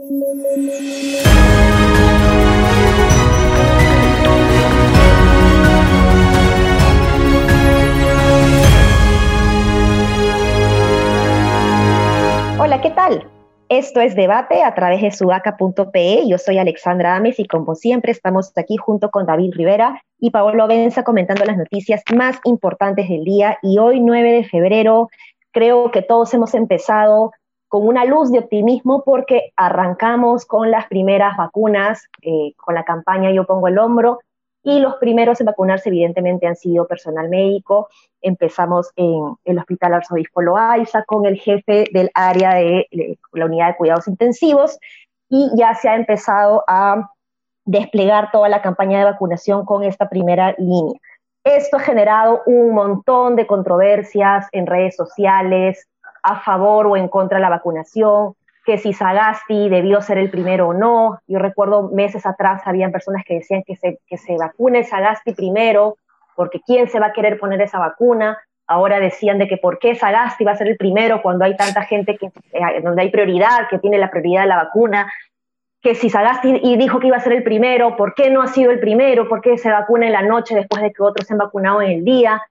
Hola, ¿qué tal? Esto es Debate a través de sudaca.pe. Yo soy Alexandra Ames y como siempre estamos aquí junto con David Rivera y Paolo Benza comentando las noticias más importantes del día. Y hoy, 9 de febrero, creo que todos hemos empezado con una luz de optimismo porque arrancamos con las primeras vacunas, eh, con la campaña Yo Pongo el Hombro, y los primeros en vacunarse evidentemente han sido personal médico. Empezamos en el Hospital Arzobispo Loaiza con el jefe del área de, la unidad de cuidados intensivos y ya se ha empezado a desplegar toda la campaña de vacunación con esta primera línea. Esto ha generado un montón de controversias en redes sociales a favor o en contra de la vacunación que si Sagasti debió ser el primero o no. Yo recuerdo meses atrás habían personas que decían que se, que se vacune Sagasti primero, porque ¿quién se va a querer poner esa vacuna? Ahora decían de que por qué Sagasti va a ser el primero cuando hay tanta gente que, eh, donde hay prioridad, que tiene la prioridad de la vacuna. Que si Sagasti y dijo que iba a ser el primero, ¿por qué no ha sido el primero? ¿Por qué se vacuna en la noche después de que otros se han vacunado en el día?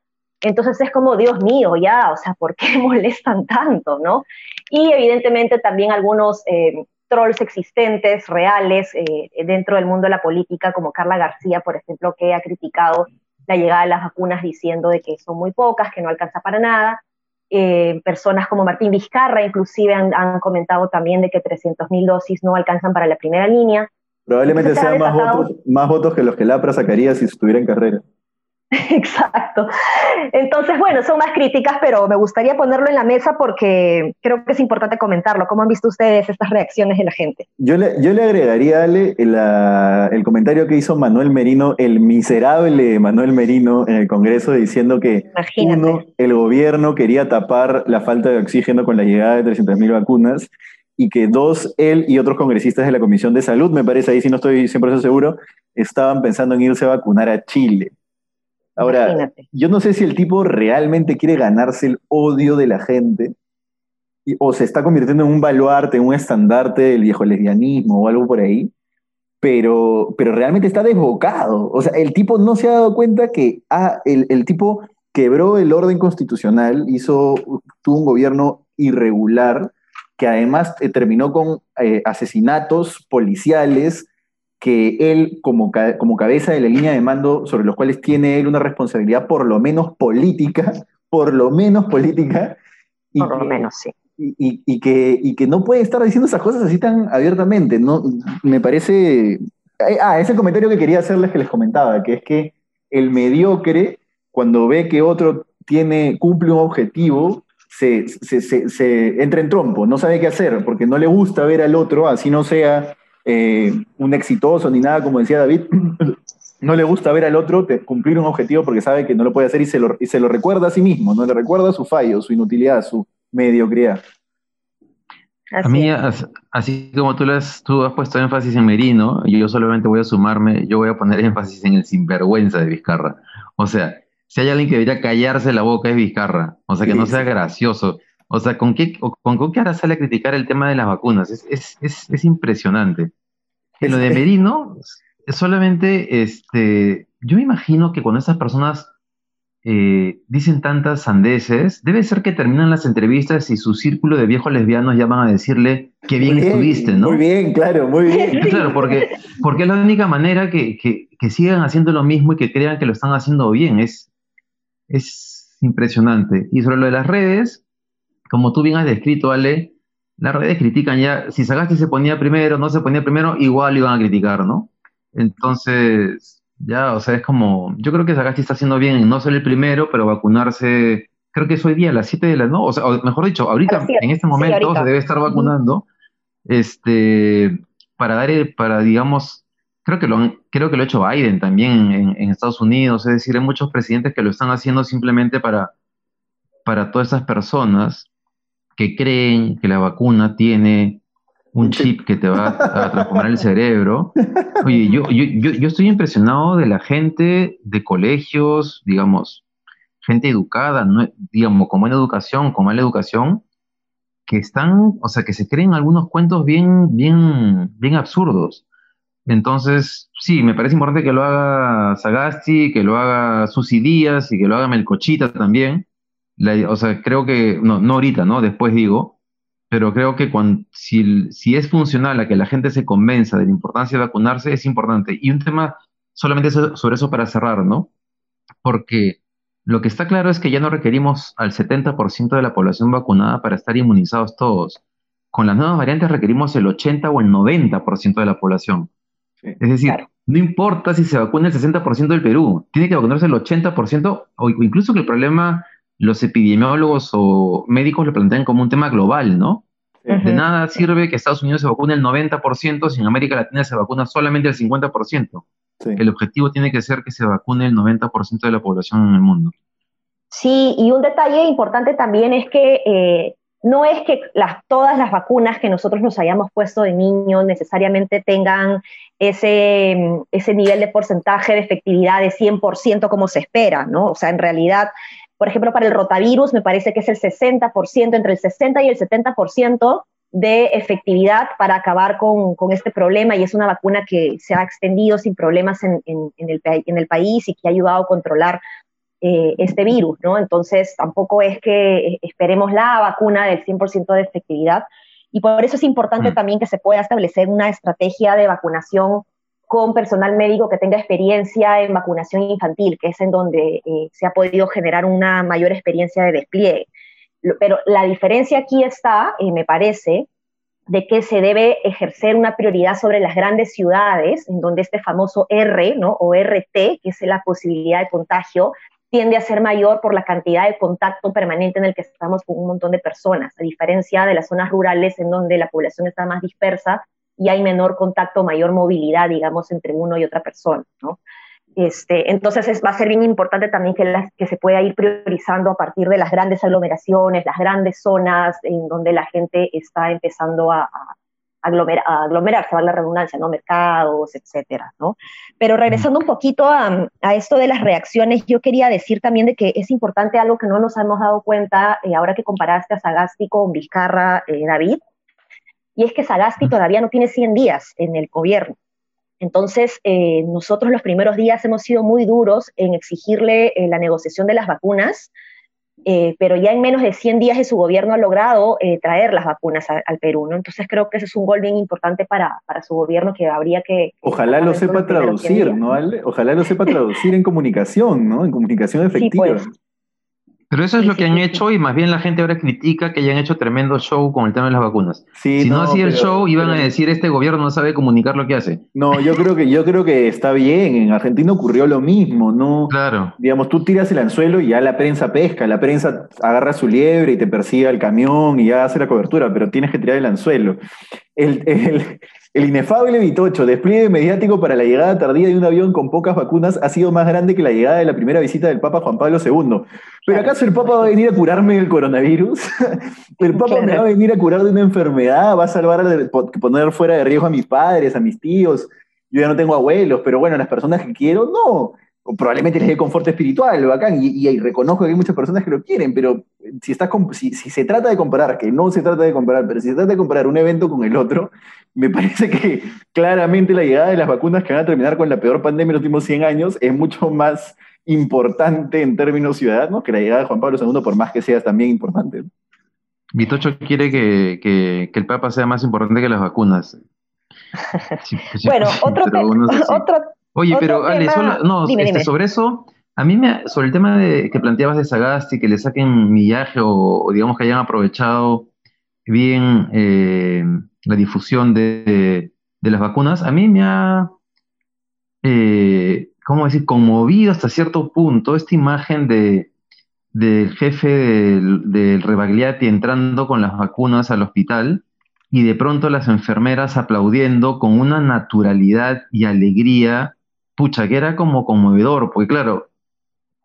Entonces es como, Dios mío, ya, o sea, ¿por qué molestan tanto, no? Y evidentemente también algunos eh, trolls existentes, reales, eh, dentro del mundo de la política, como Carla García, por ejemplo, que ha criticado la llegada de las vacunas diciendo de que son muy pocas, que no alcanza para nada. Eh, personas como Martín Vizcarra inclusive han, comentado también de que 300.000 dosis no alcanzan para la primera línea. Probablemente sean más votos, más votos que los que Lapra sacaría si estuviera en carrera. Exacto. Entonces, bueno, son más críticas, pero me gustaría ponerlo en la mesa porque creo que es importante comentarlo. ¿Cómo han visto ustedes estas reacciones de la gente? Yo le, yo le agregaría, Ale, el, comentario que hizo Manuel Merino, el miserable Manuel Merino en el Congreso, diciendo que uno, el gobierno quería tapar la falta de oxígeno con la llegada de 300.000 vacunas y que dos, él y otros congresistas de la Comisión de Salud, me parece ahí, si no estoy 100% seguro, estaban pensando en irse a vacunar a Chile. Ahora, yo no sé si el tipo realmente quiere ganarse el odio de la gente o se está convirtiendo en un baluarte, en un estandarte del viejo lesbianismo o algo por ahí, pero, pero realmente está desbocado. O sea, el tipo no se ha dado cuenta que ah, el, tipo quebró el orden constitucional, hizo, tuvo un gobierno irregular, que además eh, terminó con eh, asesinatos policiales, que él, como, como cabeza de la línea de mando sobre los cuales tiene él una responsabilidad por lo menos política, por lo menos política. Y por lo menos, sí. Y, que, y que no puede estar diciendo esas cosas así tan abiertamente. ¿no? Me parece... Eh, ah, ese comentario que quería hacerles que les comentaba, que es que el mediocre, cuando ve que otro tiene, cumple un objetivo, se, se, se, se, entra en trompo, no sabe qué hacer, porque no le gusta ver al otro, así no sea eh, un exitoso ni nada, como decía David, no le gusta ver al otro cumplir un objetivo porque sabe que no lo puede hacer y se lo, y se lo recuerda a sí mismo, no le recuerda su fallo, su inutilidad, su mediocridad. a mí, así como tú, has, tú has puesto énfasis en Merino, y yo solamente voy a sumarme, yo voy a poner énfasis en el sinvergüenza de Vizcarra. O sea, si hay alguien que debería callarse la boca es Vizcarra, o sea, que no sea gracioso. O sea, ¿con qué, con, qué ahora sale a criticar el tema de las vacunas? Es, es, es, es impresionante. En lo de Merino, solamente, este, yo me imagino que cuando esas personas eh, dicen tantas sandeces, debe ser que terminan las entrevistas y su círculo de viejos lesbianos llaman a decirle qué bien, estuviste, ¿no? Muy bien, claro, muy bien. Claro, porque, porque es la única manera que, que, que, sigan haciendo lo mismo y que crean que lo están haciendo bien. Es, es impresionante. Y sobre lo de las redes, como tú bien has descrito, Ale, las redes critican ya, si Sagasti se ponía primero, no se ponía primero, igual iban a criticar, ¿no? Entonces, ya, o sea, es como, yo creo que Sagasti está haciendo bien en no ser el primero, pero vacunarse, creo que es hoy día a las 7 de la noche, o sea, mejor dicho, ahorita, en este momento, se debe estar vacunando, este, para dar, para, digamos, creo que lo, creo que lo ha hecho Biden también en, en, Estados Unidos, es decir, hay muchos presidentes que lo están haciendo simplemente para, para todas esas personas que creen que la vacuna tiene un chip que te va a transformar el cerebro. Oye, yo, yo, yo, estoy impresionado de la gente de colegios, digamos, gente educada, digamos, con buena educación, con mala educación, que están, o sea, que se creen algunos cuentos bien, bien, bien absurdos. Entonces, sí, me parece importante que lo haga Sagasti, que lo haga Susi Díaz y que lo haga Melcochita también. O sea, creo que, no, no ahorita, ¿no? Después digo, pero creo que cuando, si, si es funcional a que la gente se convenza de la importancia de vacunarse, es importante. Y un tema solamente sobre eso para cerrar, ¿no? Porque lo que está claro es que ya no requerimos al 70% de la población vacunada para estar inmunizados todos. Con las nuevas variantes requerimos el 80 o el 90% de la población es decir, no importa si se vacuna el 60% del Perú, tiene que vacunarse el 80% o incluso que el problema los epidemiólogos o médicos lo plantean como un tema global, ¿no? De nada sirve que Estados Unidos se vacune el 90% si en América Latina se vacuna solamente el 50%. El objetivo tiene que ser que se vacune el 90% de la población en el mundo. Sí, y un detalle importante también es que eh, no es que las, todas las vacunas que nosotros nos hayamos puesto de niños necesariamente tengan ese, ese nivel de porcentaje de efectividad de 100% como se espera, ¿no? O sea, en realidad, por ejemplo, para el rotavirus me parece que es el 60%, entre el 60 y el 70% de efectividad para acabar con, este problema y es una vacuna que se ha extendido sin problemas en, el, en el país y que ha ayudado a controlar eh, este virus, ¿no? Entonces, tampoco es que esperemos la vacuna del 100% de efectividad. Y por eso es importante mm. también que se pueda establecer una estrategia de vacunación con personal médico que tenga experiencia en vacunación infantil, que es en donde eh, se ha podido generar una mayor experiencia de despliegue. Pero la diferencia aquí está, eh, me parece, de que se debe ejercer una prioridad sobre las grandes ciudades, en donde este famoso R, ¿no? O RT, que es la posibilidad de contagio, tiende a ser mayor por la cantidad de contacto permanente en el que estamos con un montón de personas, a diferencia de las zonas rurales en donde la población está más dispersa y hay menor contacto, mayor movilidad, digamos, entre uno y otra persona, ¿no? Este, entonces es, va a ser bien importante también que, que se pueda ir priorizando a partir de las grandes aglomeraciones, las grandes zonas en donde la gente está empezando a, aglomer, aglomerarse, va la redundancia, ¿no? Mercados, etcétera, ¿no? Pero regresando un poquito a, esto de las reacciones, yo quería decir también de que es importante algo que no nos hemos dado cuenta eh, ahora que comparaste a Sagasti con Vizcarra, eh, David, y es que Sagasti todavía no tiene 100 días en el gobierno. Entonces, eh, nosotros los primeros días hemos sido muy duros en exigirle la negociación de las vacunas, eh, pero ya en menos de 100 días de su gobierno ha logrado eh, traer las vacunas al Perú, ¿no? Entonces creo que ese es un gol bien importante para, para su gobierno que habría que... Ojalá lo sepa traducir, ¿no? Ojalá lo sepa traducir en comunicación, ¿no? En comunicación efectiva. Sí, pues. Pero eso es lo que han hecho y más bien la gente ahora critica que hayan hecho tremendo show con el tema de las vacunas. si no, hacía el show, iban a decir este gobierno no sabe comunicar lo que hace. No, yo creo que yo creo que está bien. En Argentina ocurrió lo mismo, ¿no? Claro. Digamos, tú tiras el anzuelo y ya la prensa pesca, la prensa agarra su liebre y te persigue al camión y ya hace la cobertura, pero tienes que tirar el anzuelo. El, el, el inefable Vitocho, despliegue mediático para la llegada tardía de un avión con pocas vacunas, ha sido más grande que la llegada de la primera visita del Papa Juan Pablo II. ¿Pero acaso el Papa va a venir a curarme del coronavirus? ¿El Papa me va a venir a curar de una enfermedad? ¿Va a salvar, de poner fuera de riesgo a mis padres, a mis tíos? Yo ya no tengo abuelos, pero bueno, las personas que quiero, no probablemente les dé confort espiritual, bacán, y, y, reconozco que hay muchas personas que lo quieren, pero si, estás si, si, se trata de comparar, que no se trata de comparar, pero si se trata de comparar un evento con el otro, me parece que claramente la llegada de las vacunas que van a terminar con la peor pandemia en los últimos 100 años es mucho más importante en términos ciudadanos que la llegada de Juan Pablo II, por más que sea también importante. Vitocho quiere que, que, que el Papa sea más importante que las vacunas. bueno, otro, otro, Oye, pero Ale, no, este, sobre eso, a mí me, sobre el tema de, que planteabas de Sagasti, que le saquen millaje o, o digamos que hayan aprovechado bien eh, la difusión de, las vacunas, a mí me ha, eh, ¿cómo decir?, conmovido hasta cierto punto esta imagen de, del jefe del, del Rebagliati entrando con las vacunas al hospital y de pronto las enfermeras aplaudiendo con una naturalidad y alegría pucha, que era como conmovedor, porque claro,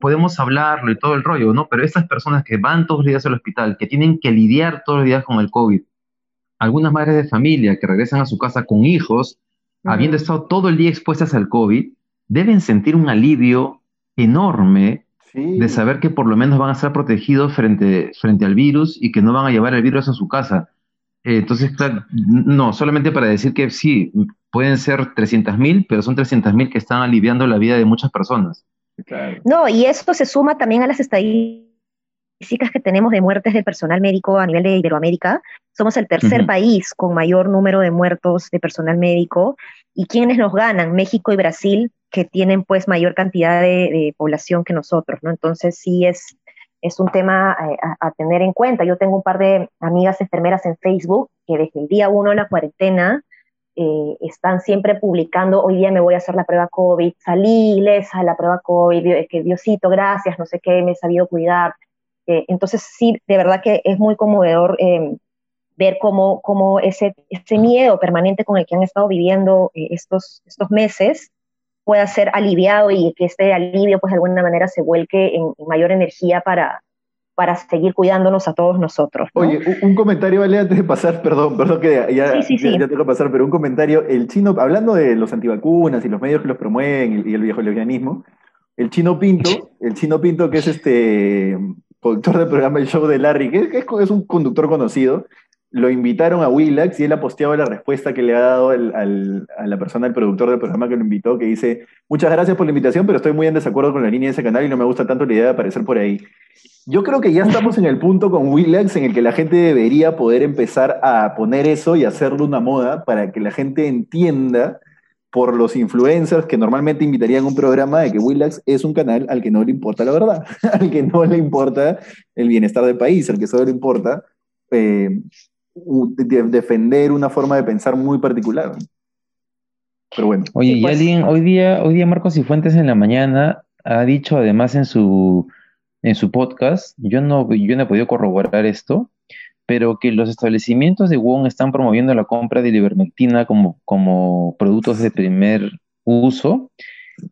podemos hablarlo y todo el rollo, ¿no? Pero estas personas que van todos los días al hospital, que tienen que lidiar todos los días con el COVID, algunas madres de familia que regresan a su casa con hijos, habiendo estado todo el día expuestas al COVID, deben sentir un alivio enorme de saber que por lo menos van a estar protegidos frente, frente al virus y que no van a llevar el virus a su casa. Eh, entonces, claro, no, solamente para decir que sí, pueden ser 300.000, pero son 300.000 que están aliviando la vida de muchas personas. No, y esto se suma también a las estadísticas que tenemos de muertes del personal médico a nivel de Iberoamérica. Somos el tercer país con mayor número de muertos de personal médico. ¿Y quiénes nos ganan? México y Brasil, que tienen pues mayor cantidad de, población que nosotros, ¿no? Entonces sí es, es un tema eh, a, tener en cuenta. Yo tengo un par de amigas enfermeras en Facebook que desde el día uno de la cuarentena eh, están siempre publicando, hoy día me voy a hacer la prueba COVID, salí ilesa la prueba COVID, que Diosito, gracias, no sé qué, me he sabido cuidar. Eh, entonces sí, de verdad que es muy conmovedor eh, ver cómo, cómo ese, ese, miedo permanente con el que han estado viviendo estos, estos meses pueda ser aliviado y que este alivio pues de alguna manera se vuelque en mayor energía para, para seguir cuidándonos a todos nosotros. Oye, un, comentario, ¿vale? Antes de pasar, perdón, perdón que ya, ya, tengo que pasar, pero un comentario, el chino, hablando de los antivacunas y los medios que los promueven y, el viejo lesbianismo, el chino Pinto, el chino Pinto que es este conductor del programa El Show de Larry, que es, un conductor conocido, lo invitaron a Willax y él ha posteado la respuesta que le ha dado a la persona, el productor del programa que lo invitó, que dice, muchas gracias por la invitación, pero estoy muy en desacuerdo con la línea de ese canal y no me gusta tanto la idea de aparecer por ahí. Yo creo que ya estamos en el punto con Willax en el que la gente debería poder empezar a poner eso y hacerlo una moda para que la gente entienda por los influencers que normalmente invitarían a un programa de que Willax es un canal al que no le importa la verdad, al que no le importa el bienestar del país, al que solo le importa eh, defender una forma de pensar muy particular. Pero bueno. Oye, y pues alguien, hoy día, hoy día Marcos Cifuentes en la mañana ha dicho además en su en su podcast, yo no, yo no he podido corroborar esto, pero que los establecimientos de Wong están promoviendo la compra de ivermectina como, como productos de primer uso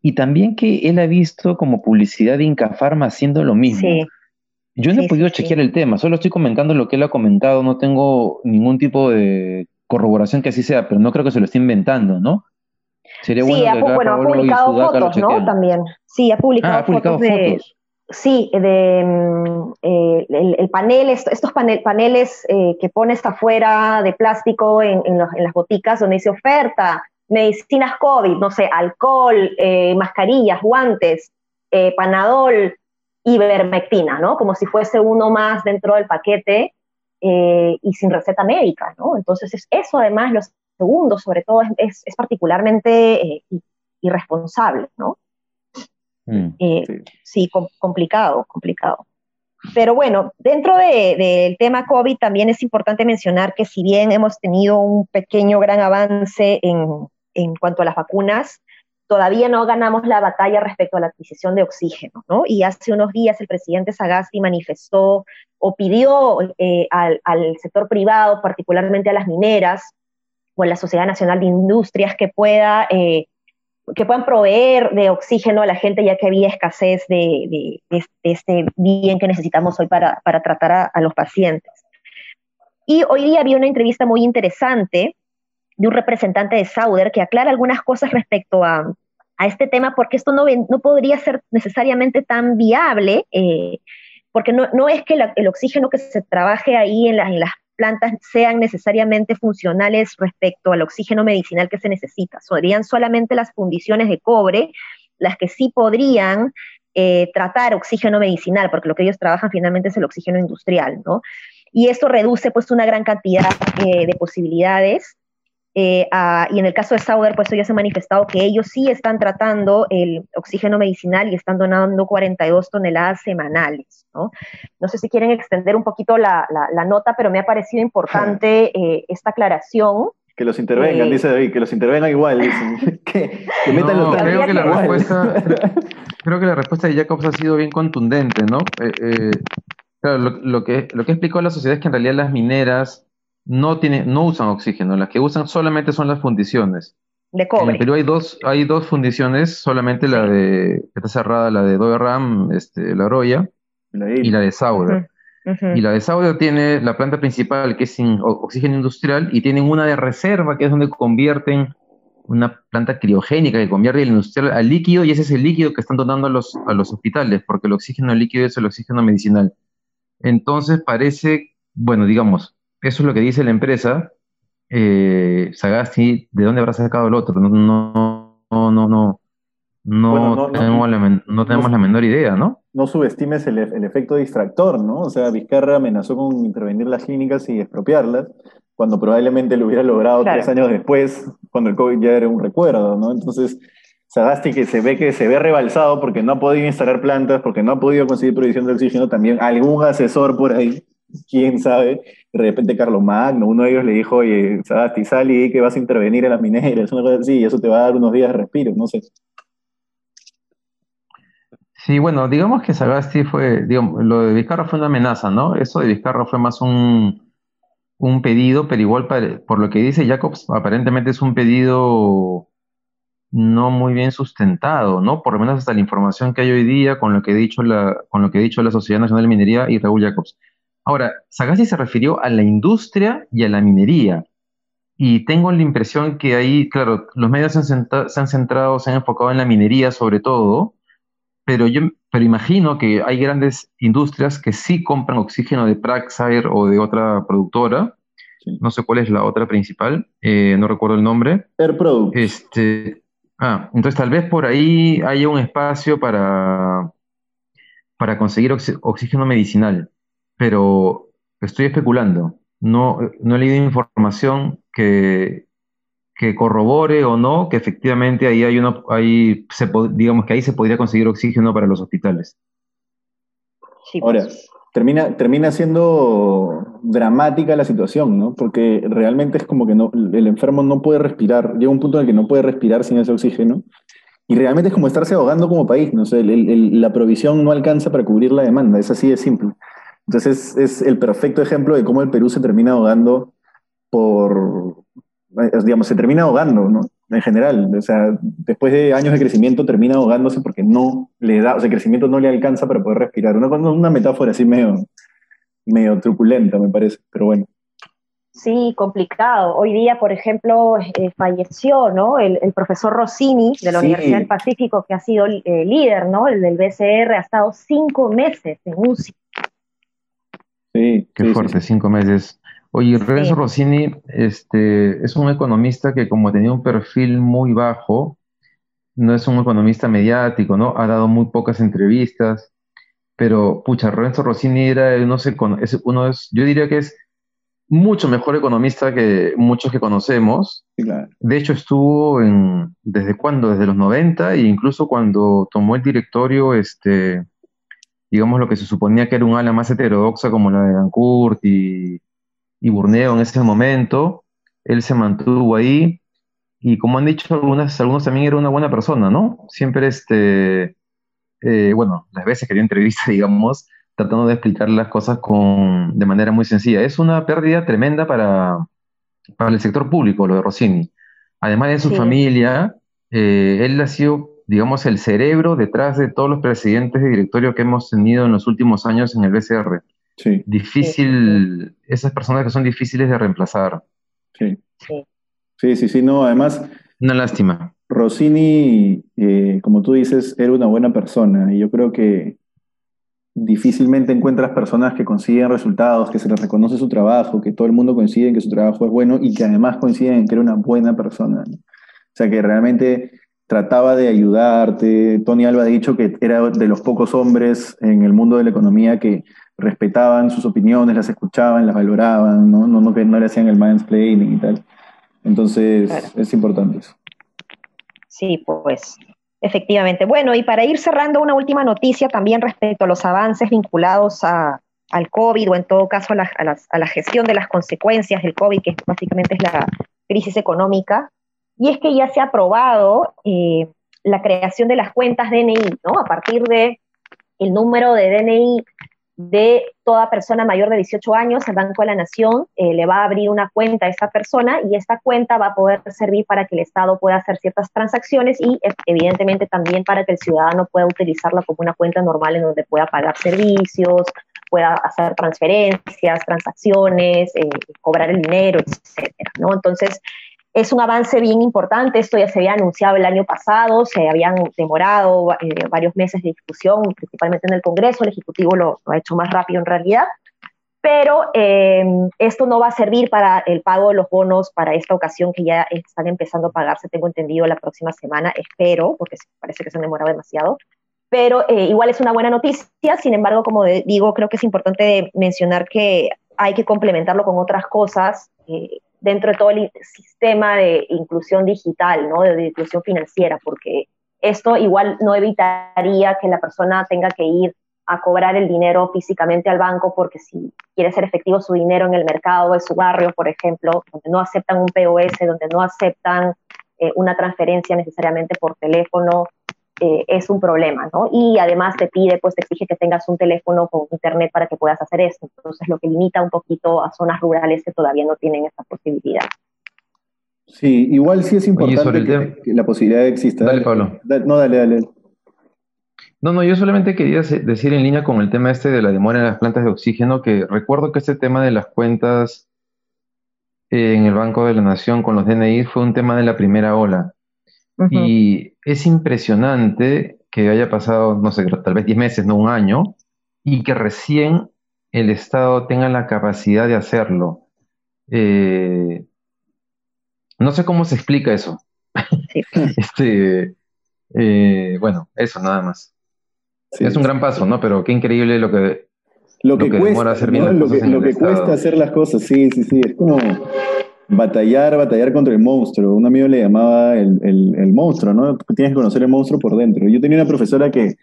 y también que él ha visto como publicidad de Inca Pharma haciendo lo mismo. Yo no he podido chequear el tema, solo estoy comentando lo que él ha comentado, no tengo ningún tipo de corroboración que así sea, pero no creo que se lo esté inventando, ¿no? Sería sí, ha, bueno, ha publicado fotos, ¿no? También. Sí, ha publicado, ah, fotos, de, Sí, de, mm, eh, el, panel, estos paneles eh, que pones afuera de plástico en, las boticas donde dice oferta, medicinas COVID, no sé, alcohol, eh, mascarillas, guantes, panadol, ivermectina, ¿no? Como si fuese uno más dentro del paquete y sin receta médica, ¿no? Entonces, eso además, los segundos, sobre todo, es particularmente irresponsable, ¿no? Mm, eh, sí, complicado, complicado. Pero bueno, dentro del tema COVID también es importante mencionar que si bien hemos tenido un pequeño gran avance en, en cuanto a las vacunas, todavía no ganamos la batalla respecto a la adquisición de oxígeno, ¿no? Y hace unos días el presidente Sagasti manifestó o pidió eh, al, al, sector privado, particularmente a las mineras o a la Sociedad Nacional de Industrias, que pueda eh, que puedan proveer de oxígeno a la gente, ya que había escasez de, este bien que necesitamos hoy para, tratar a, los pacientes. Y hoy día había una entrevista muy interesante de un representante de Sauder que aclara algunas cosas respecto a, este tema, porque esto no, no podría ser necesariamente tan viable, eh, porque no, es que el oxígeno que se trabaje ahí en, en las plantas sean necesariamente funcionales respecto al oxígeno medicinal que se necesita. Serían solamente las fundiciones de cobre las que sí podrían eh, tratar oxígeno medicinal, porque lo que ellos trabajan finalmente es el oxígeno industrial, ¿no? Y esto reduce pues una gran cantidad eh, de posibilidades eh, y en el caso de Sauder, pues ya se ha manifestado que ellos sí están tratando el oxígeno medicinal y están donando 42 toneladas semanales. No, no sé si quieren extender un poquito la, la, nota, pero me ha parecido importante eh, esta aclaración. Que los intervengan, eh, dice David, que los intervengan igual, dicen. que, metan los creo que, la respuesta, creo que la respuesta de Jacobs ha sido bien contundente, ¿no? claro, lo, lo, que, lo que explicó la sociedad es que en realidad las mineras no, tiene, no usan oxígeno, las que usan solamente son las fundiciones. De cobre. En hay dos, hay dos fundiciones, solamente la de, que está cerrada, la de Doyram, este, la Roya, y la de Sauder. Y la de Sauder tiene la planta principal que es sin oxígeno industrial y tienen una de reserva que es donde convierten una planta criogénica que convierte el industrial al líquido y ese es el líquido que están donando a los, a los hospitales, porque el oxígeno líquido es el oxígeno medicinal. Entonces parece, bueno, digamos, eso es lo que dice la empresa. Eh, Sagasti, ¿de dónde habrá sacado el otro? No, no, no, no, no, tenemos, la, no tenemos la menor idea, ¿no? No subestimes el, el, efecto distractor, ¿no? O sea, Vizcarra amenazó con intervenir las clínicas y expropiarlas, cuando probablemente lo hubiera logrado tres años después, cuando el COVID ya era un recuerdo, ¿no? Entonces, Sagasti que se ve que se ve rebalsado porque no ha podido instalar plantas, porque no ha podido conseguir provisión de oxígeno, también algún asesor por ahí, quién sabe, de repente Carlos Magno, uno de ellos le dijo, oye, Sagasti, sal y que vas a intervenir en las mineras, una cosa así, eso te va a dar unos días de respiro, no sé. Sí, bueno, digamos que Sagasti fue, digamos, lo de Vizcarra fue una amenaza, ¿no? Eso de Vizcarra fue más un, un pedido, pero igual por lo que dice Jacobs, aparentemente es un pedido no muy bien sustentado, ¿no? Por lo menos hasta la información que hay hoy día con lo que ha dicho la, con lo que ha dicho la Sociedad Nacional de Minería y Raúl Jacobs. Ahora, Sagasti se refirió a la industria y a la minería. Y tengo la impresión que ahí, claro, los medios se han, se han centrado, se han enfocado en la minería sobre todo, pero yo pero imagino que hay grandes industrias que sí compran oxígeno de Praxair o de otra productora. No sé cuál es la otra principal, eh, no recuerdo el nombre. Air Product. Este, ah, entonces tal vez por ahí haya un espacio para, para conseguir oxígeno medicinal, pero estoy especulando. No, no he leído información que, que corrobore o no que efectivamente ahí hay uno, ahí se, digamos que ahí se podría conseguir oxígeno para los hospitales. Ahora, termina, termina siendo dramática la situación, ¿no? Porque realmente es como que no, el enfermo no puede respirar, llega un punto en el que no puede respirar sin ese oxígeno, y realmente es como estarse ahogando como país, ¿no? sé la provisión no alcanza para cubrir la demanda, es así de simple. Entonces es el perfecto ejemplo de cómo el Perú se termina ahogando por, digamos, se termina ahogando, ¿no? En general, o sea, después de años de crecimiento termina ahogándose porque no le da, o sea, el crecimiento no le alcanza para poder respirar. Una, una metáfora así medio, medio truculenta, me parece, pero bueno. Sí, complicado. Hoy día, por ejemplo, eh, falleció ¿no? El, profesor Rossini de la Universidad del Pacífico, que ha sido eh, líder ¿no? el del BCR, ha estado cinco meses en UCI. Sí, qué fuerte, cinco meses. Oye, Renzo Rossini este, es un economista que como tenía un perfil muy bajo, no es un economista mediático, ¿no? Ha dado muy pocas entrevistas, pero pucha, Renzo Rossini era, no sé, es uno es, yo diría que es mucho mejor economista que muchos que conocemos. De hecho, estuvo en, ¿desde cuándo? Desde los 90 e incluso cuando tomó el directorio, este, digamos lo que se suponía que era un ala más heterodoxa como la de Dancourt y y Burneo en ese momento, él se mantuvo ahí y como han dicho algunas, algunos también era una buena persona, ¿no? Siempre, este, eh, bueno, las veces que dio entrevista, digamos, tratando de explicar las cosas con, de manera muy sencilla. Es una pérdida tremenda para, para el sector público, lo de Rossini. Además de su familia, eh, él ha sido, digamos, el cerebro detrás de todos los presidentes de directorio que hemos tenido en los últimos años en el BCR. Sí. Difícil, esas personas que son difíciles de reemplazar. Sí. Sí, sí, sí, no, además. Una lástima. Rossini, eh, como tú dices, era una buena persona y yo creo que difícilmente encuentras personas que consiguen resultados, que se les reconoce su trabajo, que todo el mundo coincide en que su trabajo es bueno y que además coinciden en que era una buena persona. O sea, que realmente trataba de ayudarte. Tony Alba ha dicho que era de los pocos hombres en el mundo de la economía que respetaban sus opiniones, las escuchaban, las valoraban, no, no, no, no le hacían el mansplaining y tal. Entonces, es importante eso. Sí, pues, efectivamente. Bueno, y para ir cerrando, una última noticia también respecto a los avances vinculados a, al COVID o en todo caso a la, a, la, gestión de las consecuencias del COVID, que básicamente es la crisis económica, y es que ya se ha aprobado eh, la creación de las cuentas DNI, ¿no? A partir de el número de DNI de toda persona mayor de 18 años, el Banco de la Nación eh, le va a abrir una cuenta a esa persona y esta cuenta va a poder servir para que el Estado pueda hacer ciertas transacciones y evidentemente también para que el ciudadano pueda utilizarla como una cuenta normal en donde pueda pagar servicios, pueda hacer transferencias, transacciones, eh, cobrar el dinero, etcétera, ¿no? Entonces, es un avance bien importante, esto ya se había anunciado el año pasado, se habían demorado eh, varios meses de discusión, principalmente en el Congreso, el Ejecutivo lo, ha hecho más rápido en realidad, pero eh, esto no va a servir para el pago de los bonos para esta ocasión que ya están empezando a pagarse, tengo entendido, la próxima semana, espero, porque parece que se han demorado demasiado, pero eh, igual es una buena noticia, sin embargo, como digo, creo que es importante mencionar que hay que complementarlo con otras cosas dentro de todo el sistema de inclusión digital, ¿no? de, inclusión financiera, porque esto igual no evitaría que la persona tenga que ir a cobrar el dinero físicamente al banco, porque si quiere ser efectivo su dinero en el mercado de su barrio, por ejemplo, donde no aceptan un POS, donde no aceptan eh, una transferencia necesariamente por teléfono, eh, es un problema, ¿no? Y además te pide, pues te exige que tengas un teléfono con internet para que puedas hacer esto. Entonces, lo que limita un poquito a zonas rurales que todavía no tienen esa posibilidad. Sí, igual sí es importante que, la posibilidad exista. Dale, Pablo. no, dale, dale. No, no, yo solamente quería decir en línea con el tema este de la demora en las plantas de oxígeno, que recuerdo que este tema de las cuentas en el Banco de la Nación con los DNI fue un tema de la primera ola. Y es impresionante que haya pasado, no sé, tal vez 10 meses, no un año, y que recién el Estado tenga la capacidad de hacerlo. Eh, no sé cómo se explica eso. este, eh, bueno, eso nada más. es un gran paso, ¿no? Pero qué increíble lo que, lo que, cuesta, hacer bien lo que, lo que cuesta hacer las cosas, sí, sí, sí. Es como batallar, batallar contra el monstruo. Un amigo le llamaba el, el, monstruo, ¿no? Tienes que conocer el monstruo por dentro. Yo tenía una profesora que,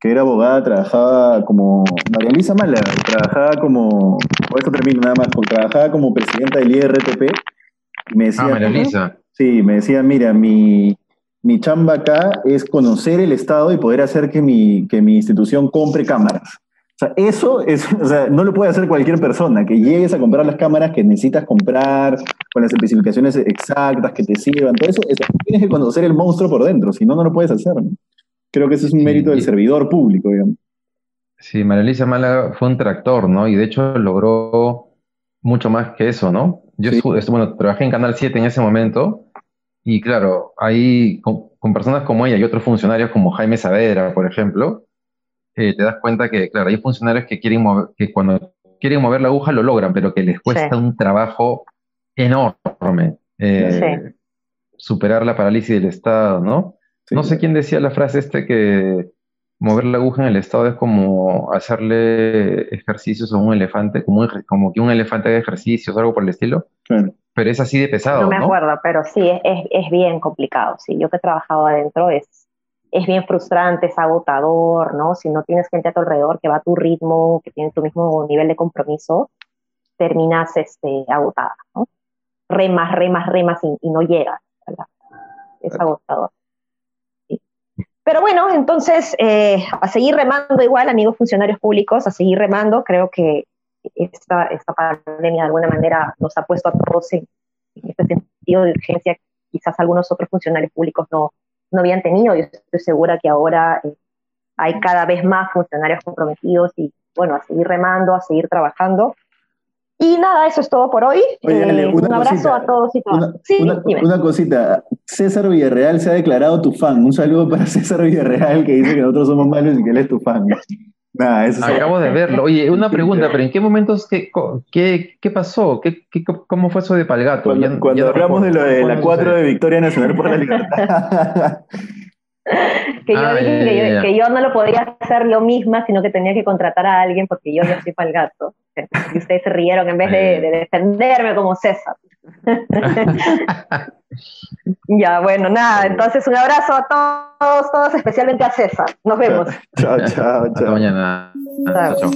que era abogada, trabajaba como, María Luisa Mala, trabajaba como, por esto termino nada más, trabajaba como presidenta del IRTP. Y me decía, ah, María Luisa. Sí, me decía, mira, mi, mi chamba acá es conocer el Estado y poder hacer que mi, que mi institución compre cámaras. O sea, eso es, o sea, no lo puede hacer cualquier persona, que llegues a comprar las cámaras que necesitas comprar, con las especificaciones exactas, que te sirvan, todo eso, tienes que conocer el monstruo por dentro, si no, no lo puedes hacer. Creo que ese es un mérito del servidor público, digamos. Sí, María Elisa Málaga fue un tractor, ¿no? Y de hecho logró mucho más que eso, ¿no? Yo bueno, trabajé en Canal 7 en ese momento, y claro, ahí con, con personas como ella y otros funcionarios como Jaime Saavedra, por ejemplo, eh, te das cuenta que, claro, hay funcionarios que quieren mover, que cuando quieren mover la aguja lo logran, pero que les cuesta un trabajo enorme eh, superar la parálisis del Estado, ¿no? No sé quién decía la frase este que mover la aguja en el Estado es como hacerle ejercicios a un elefante, como, como que un elefante haga ejercicios o algo por el estilo. Pero es así de pesado. No me acuerdo, pero sí, es, es bien complicado. Sí, yo que he trabajado adentro es es bien frustrante, es agotador, ¿no? Si no tienes gente a tu alrededor que va a tu ritmo, que tiene tu mismo nivel de compromiso, terminas este, agotada, ¿no? Remas, remas, remas y, y no llegas. ¿verdad? Es agotador. Pero bueno, entonces, eh, a seguir remando igual, amigos funcionarios públicos, a seguir remando. Creo que esta, esta pandemia de alguna manera nos ha puesto a todos en, en este sentido de urgencia. Quizás algunos otros funcionarios públicos no, no habían tenido. Yo estoy segura que ahora eh, hay cada vez más funcionarios comprometidos y bueno, a seguir remando, a seguir trabajando. Y nada, eso es todo por hoy. Eh, un abrazo a todos y todas. Una, una, cosita, César Villarreal se ha declarado tu fan. Un saludo para César Villarreal que dice que nosotros somos malos y que él es tu fan. Acabo de verlo. Oye, una pregunta, pero ¿en qué momentos qué, qué, pasó? ¿Qué, cómo fue eso de Palgato? Cuando, hablamos de lo de la 4 de Victoria Nacional por la Libertad. que, yo ah, dije que, yo, no lo podía hacer yo misma, sino que tenía que contratar a alguien porque yo no soy Palgato. Y ustedes se rieron en vez de, de defenderme como César. Ya, bueno, nada, entonces un abrazo a todos, todos, especialmente a César. Nos vemos. Chao, chao, chao. Hasta mañana. chao.